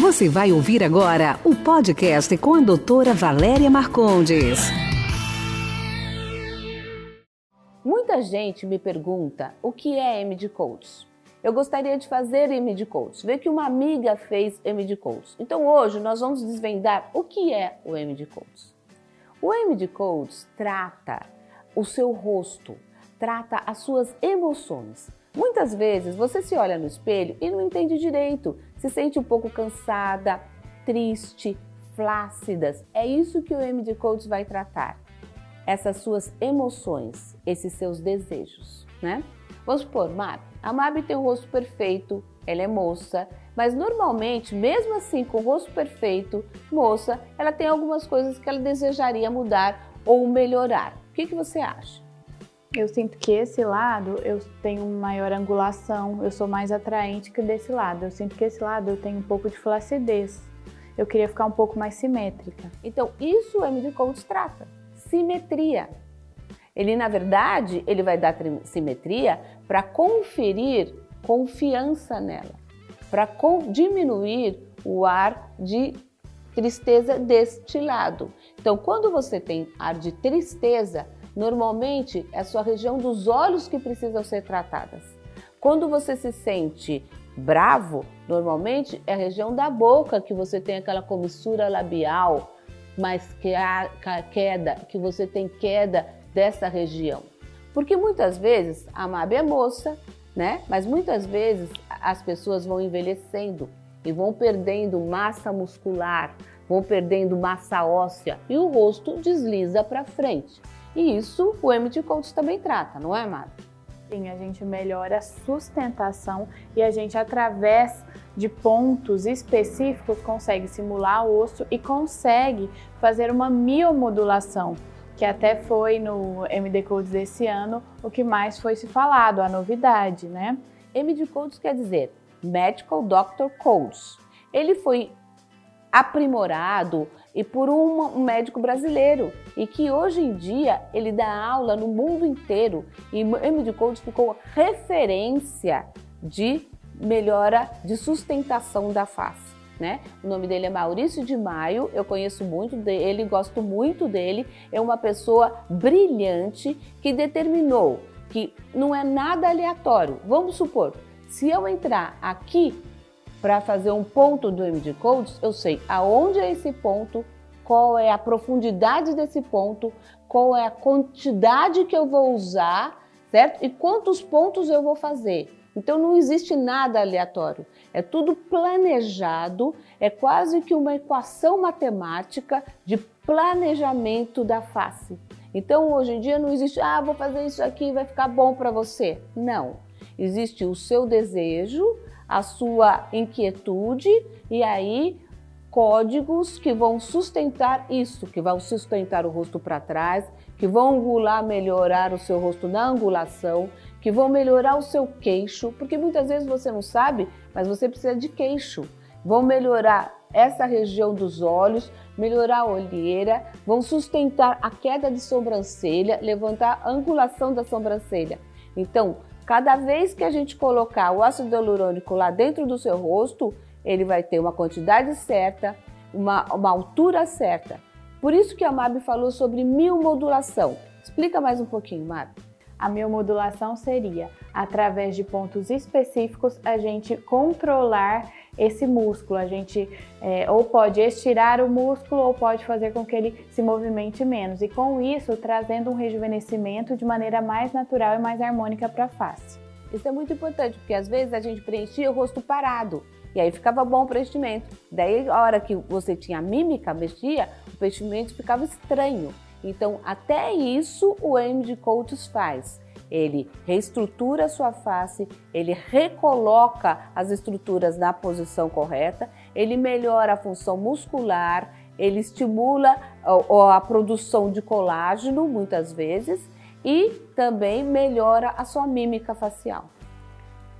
Você vai ouvir agora o podcast com a doutora Valéria Marcondes. Muita gente me pergunta o que é MD Coach. Eu gostaria de fazer MD Coach, ver que uma amiga fez MD Coach. Então hoje nós vamos desvendar o que é o MD Coach. O MD Coach trata o seu rosto, trata as suas emoções. Muitas vezes você se olha no espelho e não entende direito, se sente um pouco cansada, triste, flácidas. É isso que o MD Coach vai tratar. Essas suas emoções, esses seus desejos, né? Vamos supor, Mab. A Mab tem o rosto perfeito, ela é moça, mas normalmente, mesmo assim, com o rosto perfeito, moça, ela tem algumas coisas que ela desejaria mudar ou melhorar. O que, que você acha? Eu sinto que esse lado eu tenho maior angulação, eu sou mais atraente que desse lado. Eu sinto que esse lado eu tenho um pouco de flacidez. Eu queria ficar um pouco mais simétrica. Então, isso o MD Coach trata. Simetria. Ele, na verdade, ele vai dar simetria para conferir confiança nela, para diminuir o ar de tristeza deste lado. Então, quando você tem ar de tristeza, Normalmente é a sua região dos olhos que precisam ser tratadas. Quando você se sente bravo, normalmente é a região da boca que você tem aquela comissura labial, mais que a queda, que você tem queda dessa região. Porque muitas vezes a MAB é moça, né? Mas muitas vezes as pessoas vão envelhecendo e vão perdendo massa muscular, vão perdendo massa óssea e o rosto desliza para frente. E isso o MT Coach também trata, não é, Mara? Sim, a gente melhora a sustentação e a gente, através de pontos específicos, consegue simular o osso e consegue fazer uma miomodulação, que até foi no MD Codes desse ano o que mais foi se falado, a novidade, né? MD Codes quer dizer Medical Doctor Codes. Ele foi aprimorado e por um médico brasileiro e que hoje em dia ele dá aula no mundo inteiro e MD Coach ficou referência de melhora de sustentação da face. Né? O nome dele é Maurício de Maio, eu conheço muito dele, gosto muito dele. É uma pessoa brilhante que determinou que não é nada aleatório. Vamos supor, se eu entrar aqui para fazer um ponto do MD Codes, eu sei aonde é esse ponto, qual é a profundidade desse ponto, qual é a quantidade que eu vou usar, certo? E quantos pontos eu vou fazer. Então não existe nada aleatório. É tudo planejado, é quase que uma equação matemática de planejamento da face. Então hoje em dia não existe, ah, vou fazer isso aqui, vai ficar bom para você. Não. Existe o seu desejo, a sua inquietude e aí códigos que vão sustentar isso, que vão sustentar o rosto para trás, que vão angular, melhorar o seu rosto na angulação, que vão melhorar o seu queixo, porque muitas vezes você não sabe, mas você precisa de queixo. Vão melhorar essa região dos olhos, melhorar a olheira, vão sustentar a queda de sobrancelha, levantar a angulação da sobrancelha. Então, Cada vez que a gente colocar o ácido hialurônico lá dentro do seu rosto, ele vai ter uma quantidade certa, uma, uma altura certa. Por isso que a Mab falou sobre miomodulação. Explica mais um pouquinho, Mab. A miomodulação seria, através de pontos específicos, a gente controlar esse músculo. A gente é, ou pode estirar o músculo ou pode fazer com que ele se movimente menos. E com isso, trazendo um rejuvenescimento de maneira mais natural e mais harmônica para a face. Isso é muito importante, porque às vezes a gente preenchia o rosto parado. E aí ficava bom o preenchimento. Daí, a hora que você tinha mímica, mexia, o preenchimento ficava estranho. Então, até isso o MD Coaches faz. Ele reestrutura a sua face, ele recoloca as estruturas na posição correta, ele melhora a função muscular, ele estimula a produção de colágeno muitas vezes e também melhora a sua mímica facial.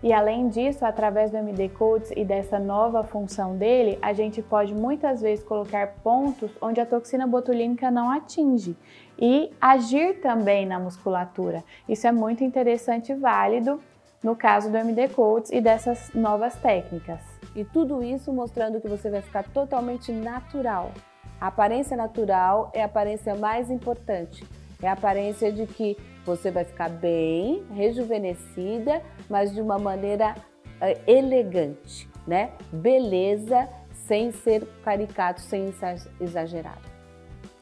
E além disso, através do MD Codes e dessa nova função dele, a gente pode muitas vezes colocar pontos onde a toxina botulínica não atinge e agir também na musculatura. Isso é muito interessante e válido no caso do MD Codes e dessas novas técnicas. E tudo isso mostrando que você vai ficar totalmente natural. A aparência natural é a aparência mais importante. É a aparência de que você vai ficar bem, rejuvenescida, mas de uma maneira uh, elegante, né? Beleza sem ser caricato, sem exagerado.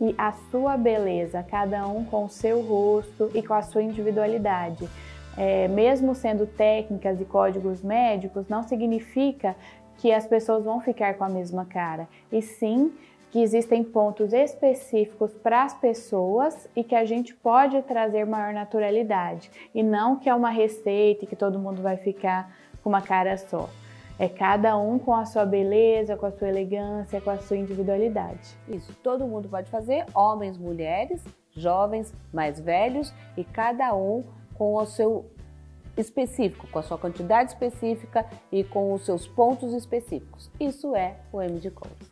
E a sua beleza, cada um com o seu rosto e com a sua individualidade. É, mesmo sendo técnicas e códigos médicos, não significa que as pessoas vão ficar com a mesma cara, e sim que existem pontos específicos para as pessoas e que a gente pode trazer maior naturalidade, e não que é uma receita e que todo mundo vai ficar com uma cara só. É cada um com a sua beleza, com a sua elegância, com a sua individualidade. Isso, todo mundo pode fazer, homens, mulheres, jovens, mais velhos e cada um com o seu específico, com a sua quantidade específica e com os seus pontos específicos. Isso é o MD Codes.